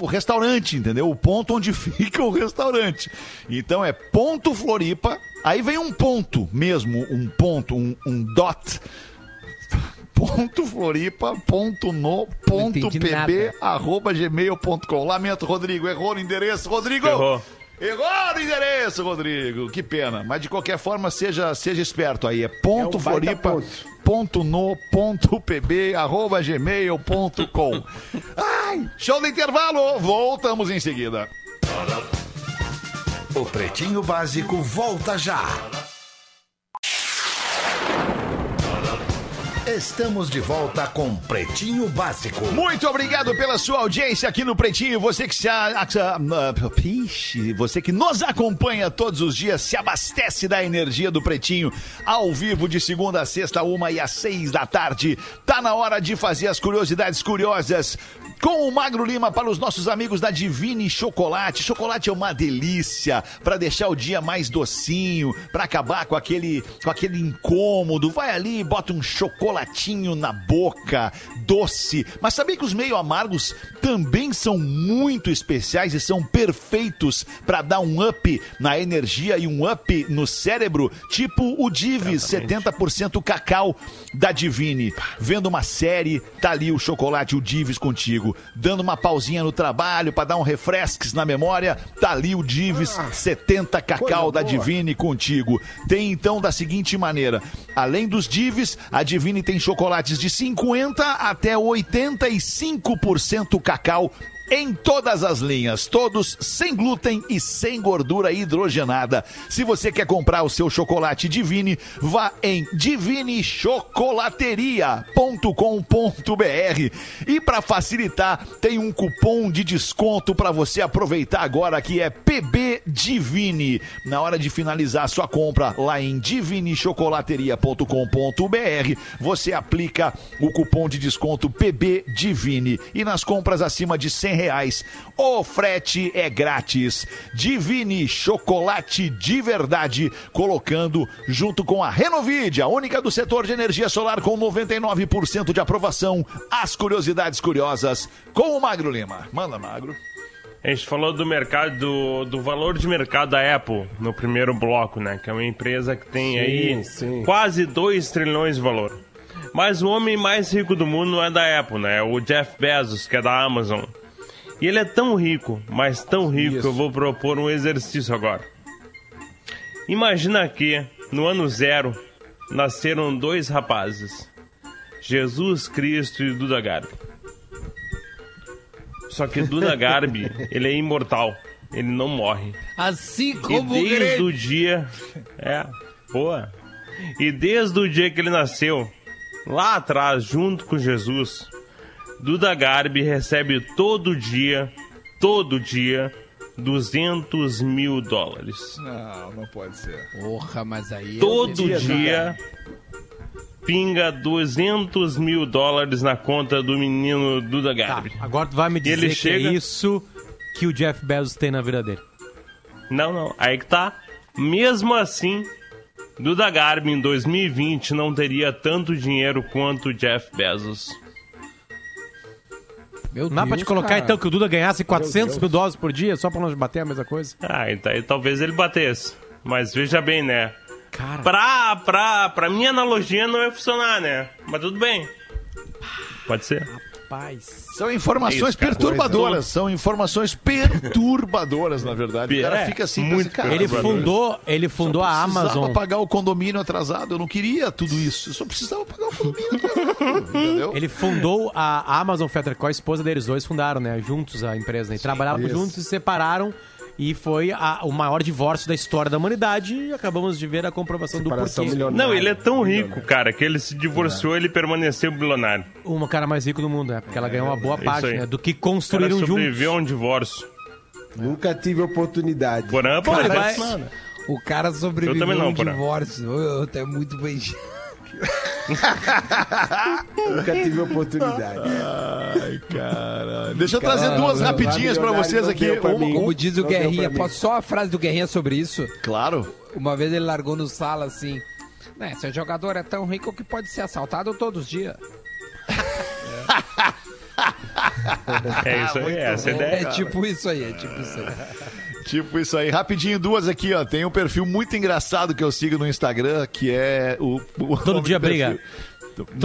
o restaurante, entendeu? O ponto onde fica o restaurante. Então é ponto Floripa, aí vem um ponto mesmo, um ponto, um, um dot. Ponto Floripa, ponto no, ponto pb, nada. arroba gmail.com. Lamento, Rodrigo, errou no endereço. Rodrigo! Errou. Errou no endereço, Rodrigo. Que pena. Mas de qualquer forma, seja, seja esperto aí. É ponto É um Floripa, ponto. ponto no, ponto pb, arroba gmail.com. Ai, show do intervalo. Voltamos em seguida. O Pretinho Básico volta já. Estamos de volta com Pretinho Básico. Muito obrigado pela sua audiência aqui no Pretinho. Você que se a, a- a- Ixi, você que nos acompanha todos os dias, se abastece da energia do Pretinho ao vivo de segunda a sexta, uma e às seis da tarde. Tá na hora de fazer as curiosidades curiosas com o Magro Lima para os nossos amigos da Divine Chocolate. Chocolate é uma delícia para deixar o dia mais docinho, para acabar com aquele, com aquele incômodo. Vai ali e bota um chocolatinho na boca, doce. Mas sabia que os meio amargos também são muito especiais e são perfeitos para dar um up na energia e um up no cérebro, tipo o Divis 70% cacau da Divine. Vendo uma série, tá ali o chocolate, o Divis contigo. Dando uma pausinha no trabalho para dar um refresques na memória, tá ali o Divis 70 cacau da Divine contigo. Tem então da seguinte maneira: além dos Divis, a Divine tem chocolates de 50 até 85% cacau em todas as linhas, todos sem glúten e sem gordura hidrogenada. Se você quer comprar o seu chocolate Divine, vá em divinechocolateria.com.br e para facilitar, tem um cupom de desconto para você aproveitar agora que é PB Divine. Na hora de finalizar a sua compra lá em divinechocolateria.com.br, você aplica o cupom de desconto PB Divine e nas compras acima de 100 reais, o frete é grátis. Divine Chocolate de verdade, colocando junto com a Renovid, a única do setor de energia solar com 99% de aprovação, as curiosidades curiosas com o Magro Lima. Manda, Magro. A gente falou do mercado, do, do valor de mercado da Apple no primeiro bloco, né? Que é uma empresa que tem aí sim. quase 2 trilhões de valor. Mas o homem mais rico do mundo não é da Apple, né? É o Jeff Bezos, que é da Amazon. E ele é tão rico, mas tão rico que eu vou propor um exercício agora. Imagina que, no ano zero, nasceram dois rapazes. Jesus Cristo e Duda Garbi. Só que Duda Garbi, ele é imortal. ele não morre. Assim E como o desde o dia. É, boa. E desde o dia que ele nasceu, lá atrás, junto com Jesus, Duda Garbi recebe todo dia, todo dia, 200 mil dólares. Não, não pode ser. Porra, mas aí... é Todo dia, dia pinga 200 mil dólares na conta do menino Duda Tá, Garbi. agora tu vai me dizer ele que chega- é isso que o Jeff Bezos tem na vida dele. Não, não. Aí que tá. Mesmo assim, Duda Garbi em 2020 não teria tanto dinheiro quanto Jeff Bezos. Meu Não dá pra te Deus, colocar cara. então que o Duda ganhasse 400 mil dólares por dia só pra nós bater a mesma coisa? Ah, então aí talvez ele batesse. Mas veja bem, né? Cara, Pra, pra, pra minha analogia não ia funcionar, né? Mas tudo bem. Pode ser. Rapaz. São informações É isso, perturbadoras. São informações perturbadoras, na verdade. O cara É, fica assim, muito cara, Ele fundou, ele fundou a precisava Amazon. pagar o condomínio atrasado. Eu não queria tudo isso. Eu só precisava pagar o condomínio atrasado. entendeu? Ele fundou a Amazon Fetter com a esposa deles dois fundaram, né? Juntos a empresa. E trabalhavam isso. juntos e se separaram. E foi a- o maior divórcio da história da humanidade. E acabamos de ver a comprovação do Separação porquê. milionária. Não, ele é tão rico, cara, que ele se divorciou e ele permaneceu bilionário. Uma cara mais rico do mundo, né? Porque ela ganhou uma boa isso parte, né? Do que O cara construíram juntos. sobreviveu a um divórcio. Nunca tive oportunidade. Porã, ele vai- mano. O cara sobreviveu não, a um Porã. divórcio. Eu, eu até muito bem. Nunca tive oportunidade. Ai, cara. Deixa eu Cara, trazer duas rapidinhas pra milionário vocês aqui. pra Uma- mim. Como diz o Não Guerrinha, posso só a frase do Guerrinha sobre isso? Claro. Uma vez ele largou no sala assim. Né, seu jogador é tão rico que pode ser assaltado todos os dias. É isso aí, essa é a É ideia. tipo isso aí, é tipo isso aí. Tipo isso aí. Rapidinho, duas aqui, ó. Tem um perfil muito engraçado que eu sigo no Instagram, que é o. o Todo dia do perfil-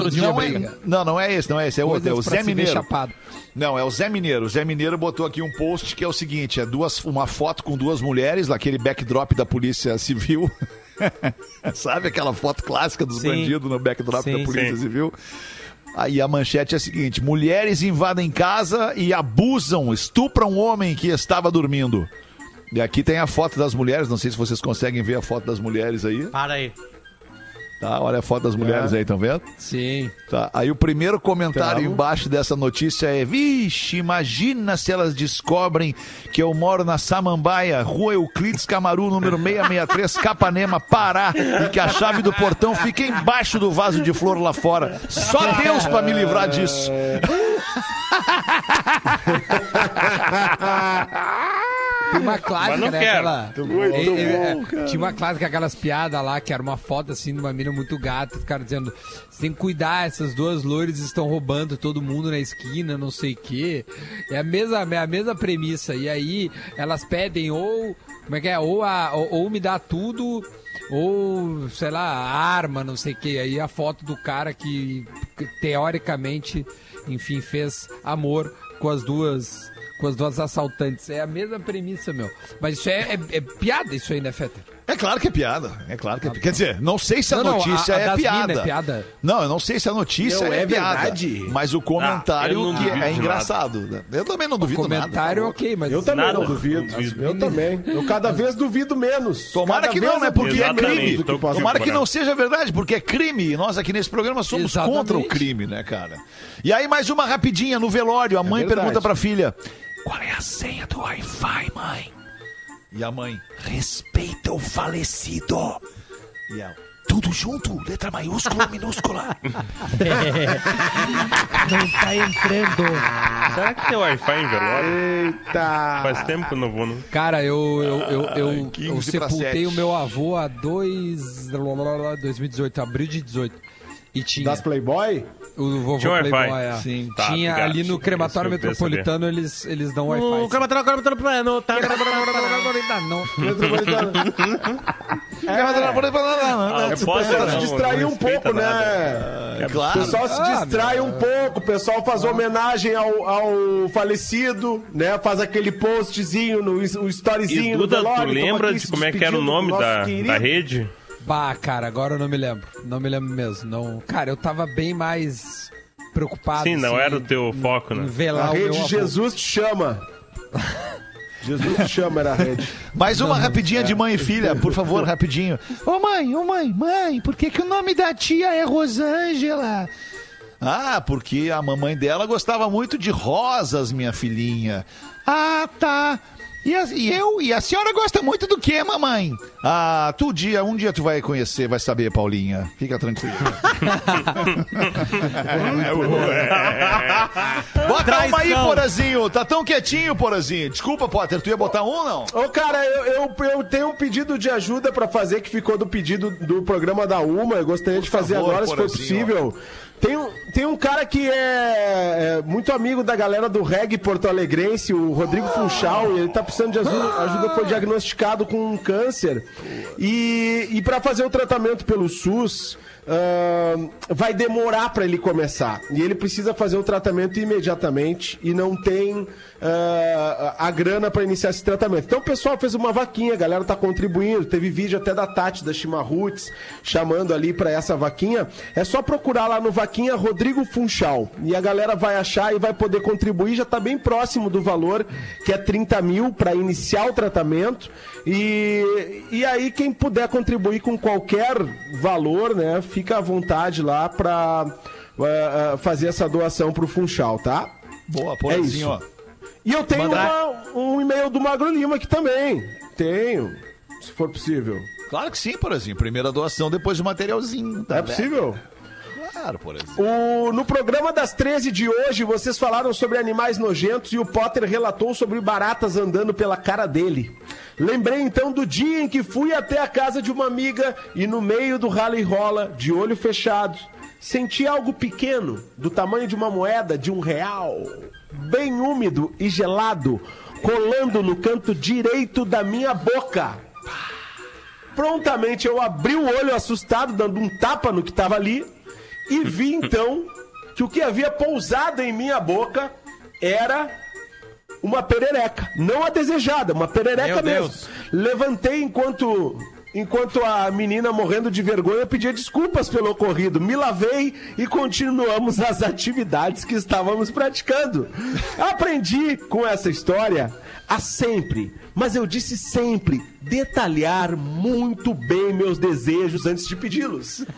dia não briga. É, não, não é esse, não é esse. É outro. É o Zé Mineiro. chapado. Não, é o Zé Mineiro. O Zé Mineiro botou aqui um post que é o seguinte: é duas, uma foto com duas mulheres, naquele backdrop da Polícia Civil. Sabe aquela foto clássica dos Sim. bandidos no backdrop Sim, da Polícia sim. Civil? Aí a manchete é a seguinte: mulheres invadem casa e abusam, estupram um homem que estava dormindo. E aqui tem a foto das mulheres, não sei se vocês conseguem ver a foto das mulheres aí. Para aí. Tá, olha a foto das mulheres aí, estão vendo? Sim. Tá, aí o primeiro comentário embaixo dessa notícia é: Vixe, imagina se elas descobrem que eu moro na Samambaia, Rua Euclides Camaru, número 663, Capanema, Pará, e que a chave do portão fica embaixo do vaso de flor lá fora. Só Deus pra me livrar disso. Tem uma clássica, Mas não né? quero. Aquela... Muito É, é, bom, cara. Tinha uma clássica, aquelas piadas lá, que era uma foto assim de uma mina muito gata, os caras dizendo: você tem que cuidar, essas duas loures estão roubando todo mundo na esquina, não sei o quê. É a mesma, é a mesma premissa. E aí elas pedem ou. Como é que é? Ou, a, ou, ou me dá tudo. Ou, sei lá, arma, não sei o quê. Aí a foto do cara que, que teoricamente, enfim, fez amor com as duas com as duas assaltantes. É a mesma premissa, meu. Mas isso é, é- é piada, isso aí, né, Feta? É claro que é piada. É claro que é piada. Quer dizer, não sei se a Não, não, notícia a- a é das piada. é piada? Não, eu não sei se a notícia Não, é, é piada. verdade? Mas o comentário Ah, eu não que é engraçado. né? Eu também não duvido Comentário, nada. ok, mas. Eu também Nada. não duvido. Duvido. Eu também. Eu cada vez duvido menos. Tomara Cada que não, né? Porque é crime. Tomara que não seja verdade, porque é crime. E nós aqui nesse programa somos Exatamente. contra o crime, né, cara? E aí, mais uma rapidinha no velório. A mãe verdade. pergunta pra filha: Qual é a senha do Wi-Fi, mãe? E a mãe: Respeita o falecido. E ela: Tudo junto, letra maiúscula, minúscula. Não tá entrando. Será que tem Wi-Fi em velório? Eita! Faz tempo que eu não vou, não. Cara, eu, eu, eu, eu, 15 eu sepultei o meu avô há dois. 2018, abril de 18. E tinha. Das Playboy? O vovô Tinha? Playboy, é. Sim. Tá, tinha obrigado. ali no crematório metropolitano, eles, eles dão O Wi-Fi. crematório, crematório plano. Tá... Não. É Foda, pessoal se distrair um pouco, né? O Claro. pessoal se Ah, distrai um pouco, o pessoal faz homenagem ao, ao falecido, né? Faz aquele postzinho, no, o storyzinho E no Duda, tu lembra de como é que era o do nome da, da rede? Bah, cara, agora eu não me lembro. Não me lembro mesmo. Não. Cara, eu tava bem mais preocupado. Sim, não assim, era o teu em- foco, né? Velar A o meu rede. Jesus te chama. Jesus te chama, era a rede. Mais uma rapidinha de mãe e filha, por favor, rapidinho. Ô mãe, ô mãe, mãe, por que, que o nome da tia é Rosângela? Ah, porque a mamãe dela gostava muito de rosas, minha filhinha. Ah, tá. E, a- e eu? E a senhora gosta muito do que, mamãe? Ah, tu dia, um dia tu vai conhecer, vai saber, Paulinha. Fica tranquila. Bota uma aí, Traição. Porazinho. Tá tão quietinho, Porazinho. Desculpa, Potter, tu ia botar um, não? Ô, cara, eu, eu, eu tenho um pedido de ajuda pra fazer que ficou do pedido do programa da Uma. Eu gostaria de fazer favor, agora, se for possível. Tem um, tem um cara que é, é muito amigo da galera do reggae porto-alegrense, o Rodrigo Funchal, ele tá precisando de ajuda, ajuda foi diagnosticado com um câncer. E, e para fazer o tratamento pelo SUS, vai demorar para ele começar. E ele precisa fazer o tratamento imediatamente e não tem ah, a grana para iniciar esse tratamento. Então o pessoal fez uma vaquinha, a galera tá contribuindo. Teve vídeo até da Tati da Chimarruts chamando ali para essa vaquinha. É só procurar lá no Vaquinha Rodrigo Funchal. E a galera vai achar e vai poder contribuir. Já tá bem próximo do valor, que é 30 mil para iniciar o tratamento. E, e aí, quem puder contribuir com qualquer valor, né, fica à vontade lá para fazer essa doação pro Funchal, tá? Boa, É Porazinho, isso. ó. E eu tenho uma- um e-mail do Magro Lima aqui também. Tenho, se for possível. Claro que sim, Porazinho. Primeira doação, depois o materialzinho. tá é possível? Claro, Porazinho. O- no programa das 13 de hoje, vocês falaram sobre animais nojentos e o Potter relatou sobre baratas andando pela cara dele. Lembrei então do dia em que fui até a casa de uma amiga e no meio do rala e rola, de olho fechado, senti algo pequeno, do tamanho de uma moeda de um real, bem úmido e gelado, colando no canto direito da minha boca. Prontamente eu abri o olho assustado, dando um tapa no que estava ali, e vi então que o que havia pousado em minha boca era uma perereca. Não a desejada, uma perereca Meu mesmo. Deus. Levantei enquanto. Enquanto a menina morrendo de vergonha pedia desculpas pelo ocorrido, me lavei e continuamos as atividades que estávamos praticando. Aprendi com essa história a sempre, mas eu disse sempre, detalhar muito bem meus desejos antes de pedi-los.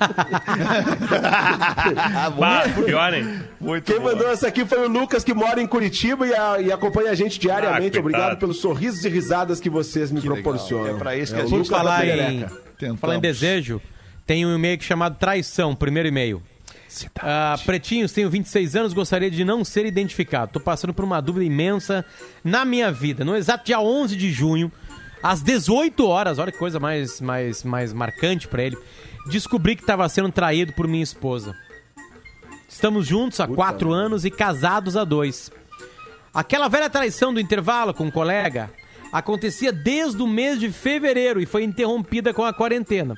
Bah, pior, hein? Muito Quem boa. mandou essa aqui foi o Lucas, que mora em Curitiba e, a- e acompanha a gente diariamente. Ah. Obrigado pelos sorrisos e risadas que vocês me proporcionam. É pra isso que É a gente falar em, falar em desejo, tem um e-mail aqui chamado Traição, primeiro e-mail. Ah, pretinhos, tenho 26 anos, gostaria de não ser identificado. Tô passando por uma dúvida imensa na minha vida. No exato dia 11 de junho, às 18 horas, olha que coisa mais, mais, mais marcante pra ele, descobri que estava sendo traído por minha esposa. Estamos juntos há quatro anos e casados há dois. Aquela velha traição do intervalo com um colega acontecia desde o mês de fevereiro e foi interrompida com a quarentena.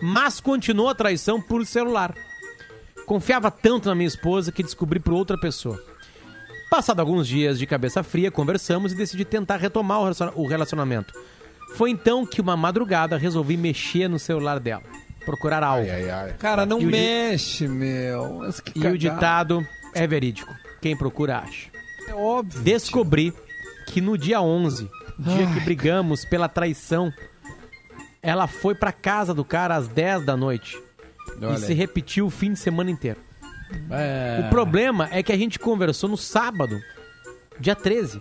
Mas continuou a traição por celular. Confiava tanto na minha esposa que descobri por outra pessoa. Passado alguns dias de cabeça fria, conversamos e decidi tentar retomar o relaciona- o relacionamento. Foi então que uma madrugada resolvi mexer no celular dela, procurar algo. Cara, não E o di- mexe, meu. Mas que E o ditado é verídico. Quem procura acha. É óbvio. Descobri que no dia 11, dia que brigamos pela traição, ela foi pra casa do cara às 10 da noite. Olha e se repetiu o fim de semana inteiro. É. O problema é que a gente conversou no sábado, dia 13.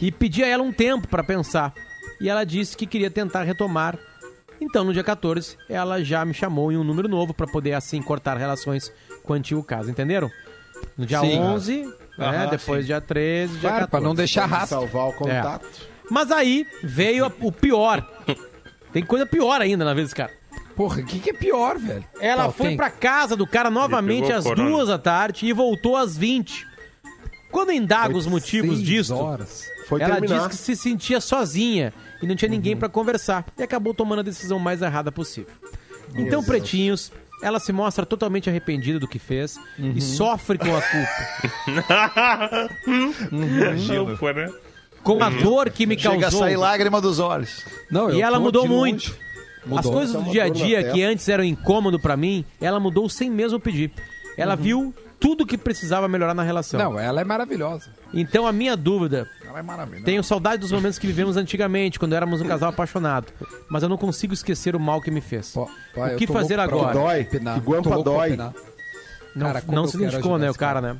E pedi a ela um tempo pra pensar. E ela disse que queria tentar retomar. Então, no dia 14, ela já me chamou em um número novo pra poder assim cortar relações com o antigo caso, entenderam? No dia Sim. 11, né, depois dia 13, dia Claro, 14. pra não deixar rastro. Salvar o contato. Mas aí veio a- o pior. Tem coisa pior ainda na desse cara. Porra, o que, que é pior, velho? Ela foi tem- pra casa do cara novamente às corona. duas da tarde e voltou às 20. Quando indaga os motivos disso, horas. Foi ela terminar. disse que se sentia sozinha e não tinha ninguém Uhum. pra conversar e acabou tomando a decisão mais errada possível. Então, pretinhos, ela se mostra totalmente arrependida do que fez Uhum. e sofre com a culpa, Não, pô, né? com a dor que me Chega a causou. sair lágrima dos olhos. Não, E ela mudou de muito. longe. As Mudou. coisas Tá do dia a dia que antes eram incômodo pra mim, ela mudou sem mesmo pedir. Ela Uhum. viu tudo que precisava melhorar na relação. Não, ela é maravilhosa. Então a minha dúvida, Ela é maravilhosa. tenho saudade dos momentos que vivemos antigamente, quando éramos um casal apaixonado, mas eu não consigo esquecer o mal que me fez. Pô, pô, O que fazer agora? Dói, que guampa dói. Não, Cara, não se identificou, né, o esse cara, né?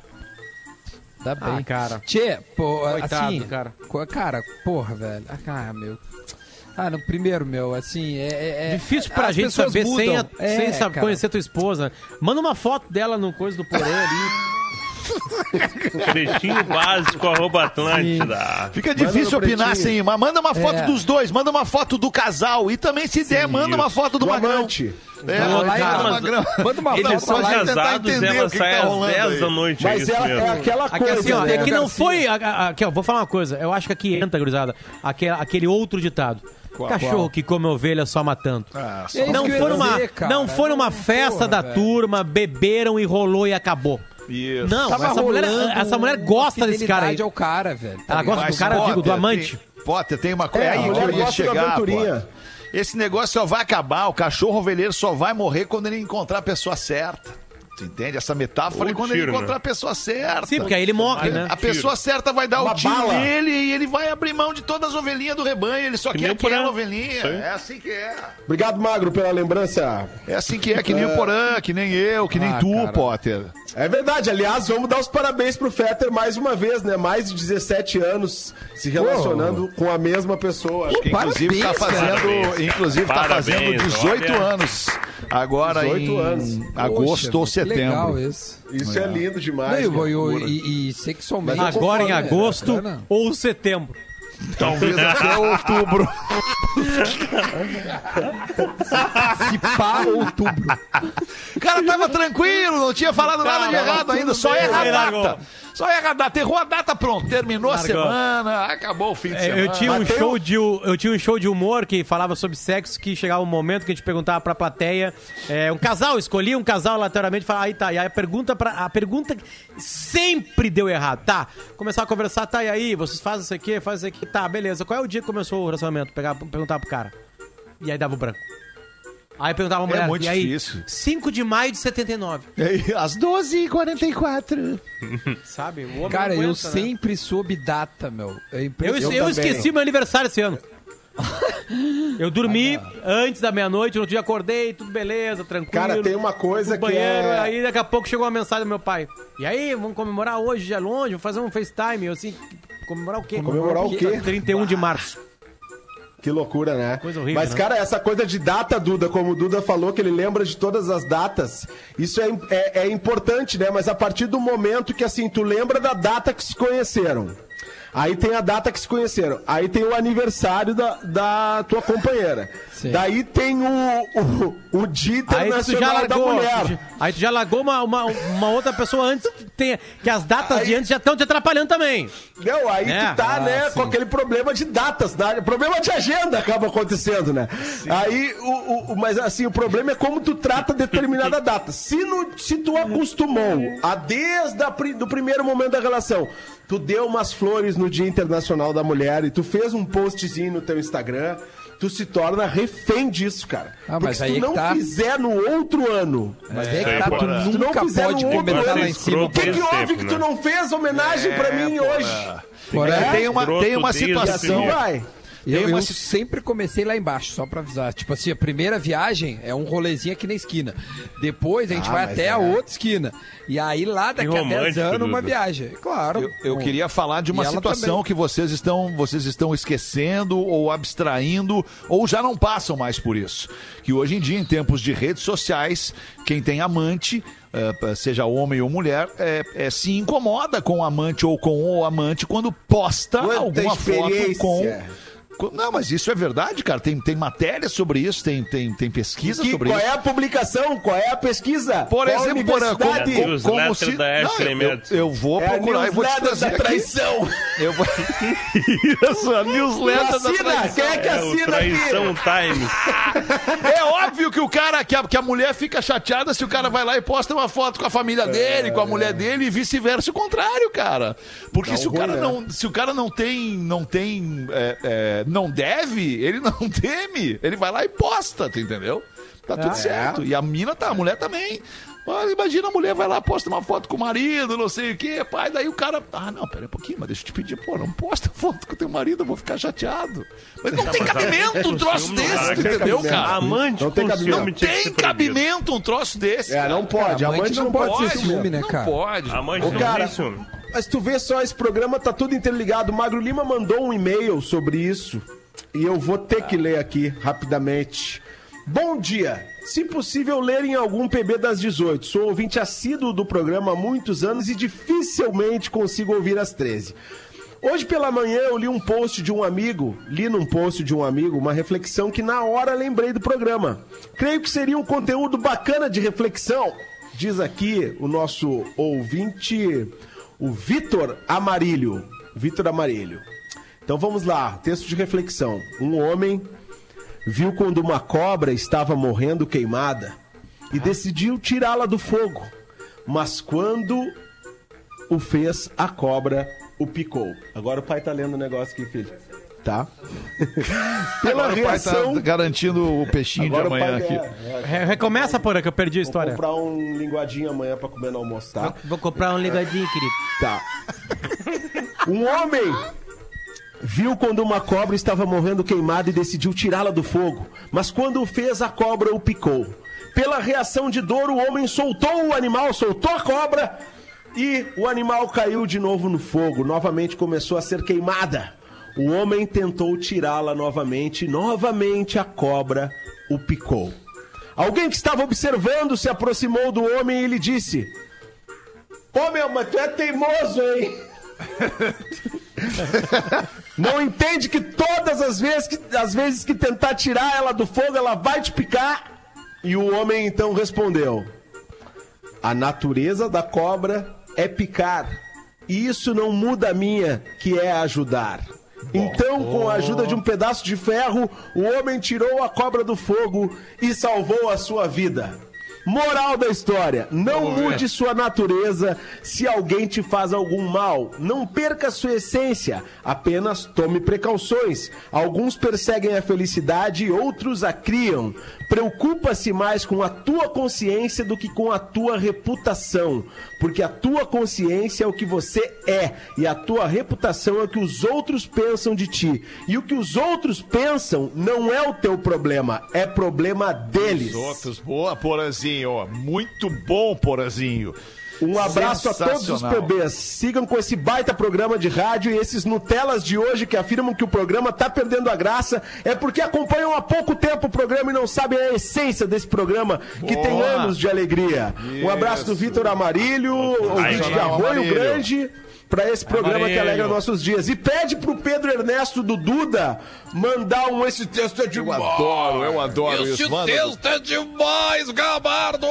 Tá bem. Ah, cara. Tchê, pô, Coitado, assim... cara. Cara, porra, velho. Ah, meu... Ah, no primeiro, meu, assim, é... é- é- Difícil pra gente saber sem, a- mudam. É, sem saber conhecer tua esposa. Manda uma foto dela no coisa do porém ali. Pretinho básico, arroba Atlântida. Fica difícil opinar pretinho. sem, mas manda uma foto É. dos dois, manda uma foto do casal e também se der, manda uma foto do, Do magrão. amante. É, Não, lá cara, mas- magrão. Manda uma Eles foto são e casados ela sai tá às rolando 10 aí. da noite, é Mas é, mesmo. é aquela Aqui, coisa. assim, ó, né? é que não assim. foi. Aqui, ó, vou falar uma coisa. Eu acho que aqui entra, gurizada, aquele, aquele outro ditado. Cachorro que come ovelha só matando. Ah, só- não foi numa, dizer, cara. não foi numa Não, festa porra, da velho. turma, beberam e rolou e acabou. Isso. Não, Tava essa mulher, essa mulher uma gosta desse cara aí. ao cara, velho. tá Ela gosta do cara, digo, do amante. Tem, Potter, tem uma coisa É, aí que mulher eu ia chegar. Esse negócio só vai acabar, o cachorro ovelheiro só vai morrer quando ele encontrar a pessoa certa. Tu entende? Essa metáfora Ou é quando tiro, ele encontrar né? a pessoa certa. Sim, porque aí ele morre, né? A pessoa certa vai dar Uma o tiro bala. nele e ele vai abrir mão de todas as ovelhinhas do rebanho. Ele só Que quer aquela ovelhinha. Aí. É assim que é. Obrigado, Magro, pela lembrança. É assim que é, que nem o Porã, que nem eu, que nem Ah, tu, cara. Potter. É verdade, aliás, vamos dar os parabéns pro Fetter mais uma vez, né? Mais de 17 anos se relacionando com a mesma pessoa. Que inclusive tá Parabéns, fazendo, Parabéns, inclusive tá Parabéns, fazendo 18 olha. anos. Agora 18 em anos. agosto ou Poxa, Legal setembro. isso. Isso é, lindo demais. Não, e, cara. e, e, sexualmente... Eu Agora em concordo, agosto bacana. ou setembro. Talvez até outubro. Se pá, outubro. O cara tava tranquilo, não tinha falado nada de errado ainda, só erra a. Só erra a data. Errou a data, pronto. Terminou a Largou. semana, acabou o fim de É, semana. eu, tinha um show de, eu tinha um show de humor que falava sobre sexo, que chegava um momento que a gente perguntava pra plateia, é, um casal, escolhia um casal aleatoriamente e falava, aí tá, e aí a pergunta, pra, a pergunta sempre deu errado, tá, começar a conversar, tá, e aí, vocês fazem isso aqui, fazem isso aqui, tá, beleza, qual é o dia que começou o relacionamento? Pegar, perguntar pro cara. E aí dava o branco. Aí perguntava pra mulher, muito e aí, difícil. 5 de maio de 79, Às 12h44. sabe? O homem Cara, não eu aguenta, né? sempre soube data, meu. É Eu, eu, também. esqueci meu aniversário esse ano. Eu dormi antes da meia-noite, no outro dia acordei, tudo beleza, tranquilo. Cara, tem uma coisa que banheiro, é- aí daqui a pouco chegou uma mensagem do meu pai. E aí, vamos comemorar hoje, já longe, vamos fazer um FaceTime. Eu assim, comemorar o quê? Comemorar o quê? 31 de março. Que loucura, né? Coisa horrível, Mas, né? cara, essa coisa de data, Duda, como o Duda falou, que ele lembra de todas as datas, isso é, é, é importante, né? Mas a partir do momento que, assim, tu lembra da data que se conheceram. Aí tem a data que se conheceram. Aí tem o aniversário da, da tua companheira. Sim. Daí tem o, o, o Dia Aí tu já Internacional da largou. Mulher. tu Aí tu já largou uma, uma, uma outra pessoa antes que, tenha, que as datas de antes já estão te atrapalhando também. Não, aí Né? tu tá, Ah, né, sim. com aquele problema de datas, né? problema de agenda acaba acontecendo, né? Aí, o, o- o- mas assim, o problema é como tu trata determinada data. Se, no, se tu acostumou a desde a, pri- do primeiro momento da relação, tu deu umas flores no Dia Internacional da Mulher e tu fez um postzinho no teu Instagram, tu se torna refém disso, cara. Ah, Porque mas se tu é não tá. fizer no outro ano, Mas é que tá, tu tu não nunca fizer pode no outro ano, lá em cima. o que, que houve tempo, que tu né? não fez homenagem pra mim Porã. hoje? É? Tem uma, tem uma desde situação. Assim vai. Eu, uma eu sempre comecei lá embaixo, só pra avisar. Tipo assim, a primeira viagem é um rolezinho aqui na esquina. Depois a gente Ah, vai até é. a outra esquina. E aí lá daqui a 10 romântico, anos uma viagem. Claro. Eu, eu queria falar de uma situação também. que vocês estão, vocês estão esquecendo ou abstraindo ou já não passam mais por isso. Que hoje em dia, em tempos de redes sociais, quem tem amante, eh, seja homem ou mulher, eh, eh, se incomoda com o amante ou com o amante quando posta Quanta alguma foto com. Não, mas isso é verdade, cara. Tem, tem matéria sobre isso, tem, tem, tem pesquisa Que- sobre qual isso. é a publicação? Qual é a pesquisa? Por Qual exemplo, Porã, como? É a como, como newsletter se. da Não, eu, eu vou É procurar e vou te trazer da aqui. traição. Eu vou... Isso, a newsletter da Assina, traição. quem é que É assina Traição aqui? Times. É óbvio que o cara, que a, que a mulher fica chateada se o cara vai lá e posta uma foto com a família dele, com a mulher dele e vice-versa o contrário, cara. Porque se o cara né? não, se o cara não tem, não tem, é, é, não deve, ele não teme, ele vai lá e posta, tu entendeu? Tá tudo certo. E a mina tá, a mulher também. Mas imagina a mulher vai lá, posta uma foto com o marido, não sei o quê, pai. Daí o cara. Ah, não, pera um pouquinho, mas deixa eu te pedir, pô, não posta foto com o teu marido, eu vou ficar chateado. Mas não tem mas cabimento um troço ciúme não desse, tem entendeu, cara? Amante Não tem cabimento. que Tem cabimento um troço desse. É, não pode. Cara, Amante não pode, ser ser ciúme. né, não cara? pode. Amante Ô, não cara, tem ciúme. Mas tu vê só, esse programa tá tudo interligado. O Magro Lima mandou um e-mail sobre isso e eu vou ter que ler aqui rapidamente. Bom dia. Se possível, ler em algum PB das 18. Sou ouvinte assíduo do programa há muitos anos e dificilmente consigo ouvir às 13. Hoje pela manhã eu li um post de um amigo, li num post de um amigo uma reflexão que na hora lembrei do programa. Creio que seria um conteúdo bacana de reflexão, diz aqui o nosso ouvinte, o Vitor Amarilho. Vitor Amarilho. Então vamos lá, texto de reflexão. Um homem viu quando uma cobra estava morrendo queimada e decidiu tirá-la do fogo. Mas quando o fez, a cobra o picou. Agora o pai tá lendo o negócio aqui, filho. Tá? Pela Agora o pai reação. tá garantindo o peixinho Agora de amanhã aqui. é, é, Re- Recomeça, porra, que eu perdi a Vou história. comprar um linguadinho amanhã pra comer no almoço, tá? Vou comprar um ligadinho, querido. Tá. Um homem viu quando uma cobra estava morrendo queimada e decidiu tirá-la do fogo. Mas quando o fez, a cobra o picou. Pela reação de dor, o homem soltou o animal, soltou a cobra e o animal caiu de novo no fogo. Novamente começou a ser queimada. O homem tentou tirá-la novamente novamente a cobra o picou. Alguém que estava observando se aproximou do homem e lhe disse: Ô meu, mas tu é teimoso, hein? Não entende que todas as vezes que, as vezes que tentar tirar ela do fogo, ela vai te picar? E o homem então respondeu: A natureza da cobra é picar. E isso não muda a minha, que é ajudar. Então, com a ajuda de um pedaço de ferro, o homem tirou a cobra do fogo e salvou a sua vida. Moral da história: não mude sua natureza se alguém te faz algum mal. Não perca sua essência, apenas tome precauções. Alguns perseguem a felicidade e outros a criam. Preocupa-se mais com a tua consciência do que com a tua reputação, porque a tua consciência é o que você é e a tua reputação é o que os outros pensam de ti. E o que os outros pensam não é o teu problema, é problema deles. Os outros, boa, Porazinho. Muito bom, Porazinho. Um abraço a todos os bebês. Sigam com esse baita programa de rádio e esses Nutelas de hoje que afirmam que o programa tá perdendo a graça é porque acompanham há pouco tempo o programa e não sabem a essência desse programa que Boa. tem anos de alegria. Um abraço do Vitor Amarilho, ouvinte de Sensacional, Arroio. Grande. Pra esse programa que Amarilho. alegra nossos dias. E pede pro Pedro Ernesto do Duda mandar um Esse texto é de Eu adoro, eu adoro isso. Manda. é demais, Gabardo!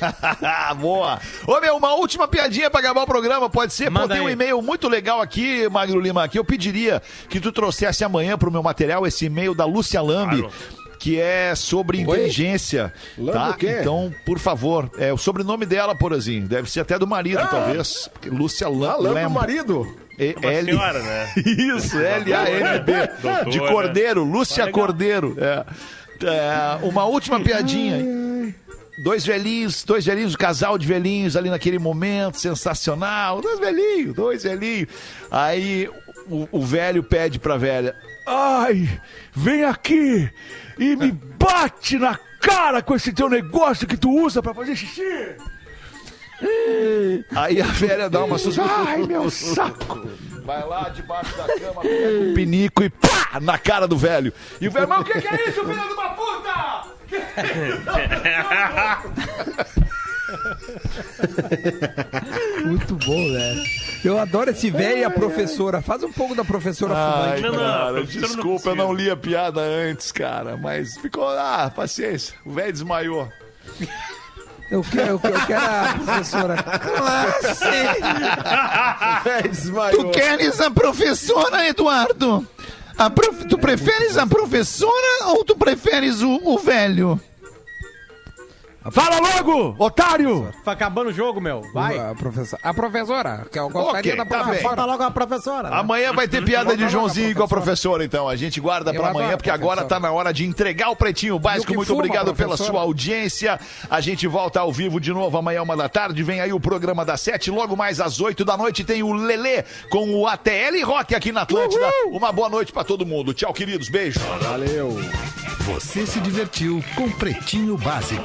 Boa. Ô, meu, uma última piadinha pra acabar o programa, pode ser? Pô, Manda tem um e-mail muito legal aqui, Magro Lima, que eu pediria que tu trouxesse amanhã pro meu material esse e-mail da Lúcia Lambi. Claro. Que é sobre inteligência, Lambi tá? Então, por favor, é o sobrenome dela, Porazinho. Deve ser até do marido, talvez. porque Lúcia Lam Falando do marido. E- Uma L- senhora, né? Isso, L-A-M-B. Doutora. De Cordeiro, Lúcia. Cordeiro. É. É, uma última piadinha. Dois velhinhos, dois velhinhos, um casal de velhinhos ali naquele momento, sensacional. Dois velhinhos, dois velhinhos. Aí o, o velho pede pra velha: Ai, vem aqui e me bate na cara com esse teu negócio que tu usa pra fazer xixi. Aí a velha dá uma sussurra. Ai, meu saco! Vai lá debaixo da cama, pega o pinico e pá! Na cara do velho. E o velho, mas o que, que é isso, filho de uma puta? Muito bom, velho. Eu adoro esse velho e a professora. Faz um pouco da professora Ai, fumante. Não, não, cara, não desculpa, eu não li a piada antes, cara. Mas ficou, ah, paciência. O velho desmaiou. Eu quero, eu quero, eu quero a professora. É, desmaiou. Tu queres a professora, Eduardo? A prof- Tu preferes a professora ou tu preferes o, o velho? Fala logo, otário! Tá acabando o jogo, meu. Vai. A professora, a professora, que eu gostaria Ok, da tá professora. Bota logo a professora. Amanhã vai ter piada de Joãozinho com a professora. então. A gente guarda pra amanhã, porque agora tá na hora de entregar o Pretinho Básico. Muito fuma, obrigado pela professora. sua audiência. A gente volta ao vivo de novo amanhã, uma da tarde. Vem aí o programa das sete. Logo mais às oito da noite tem o Lelê com o ATL Rock aqui na Atlântida. Uma boa noite pra todo mundo. Tchau, queridos. Beijo. Você se divertiu com Pretinho Básico.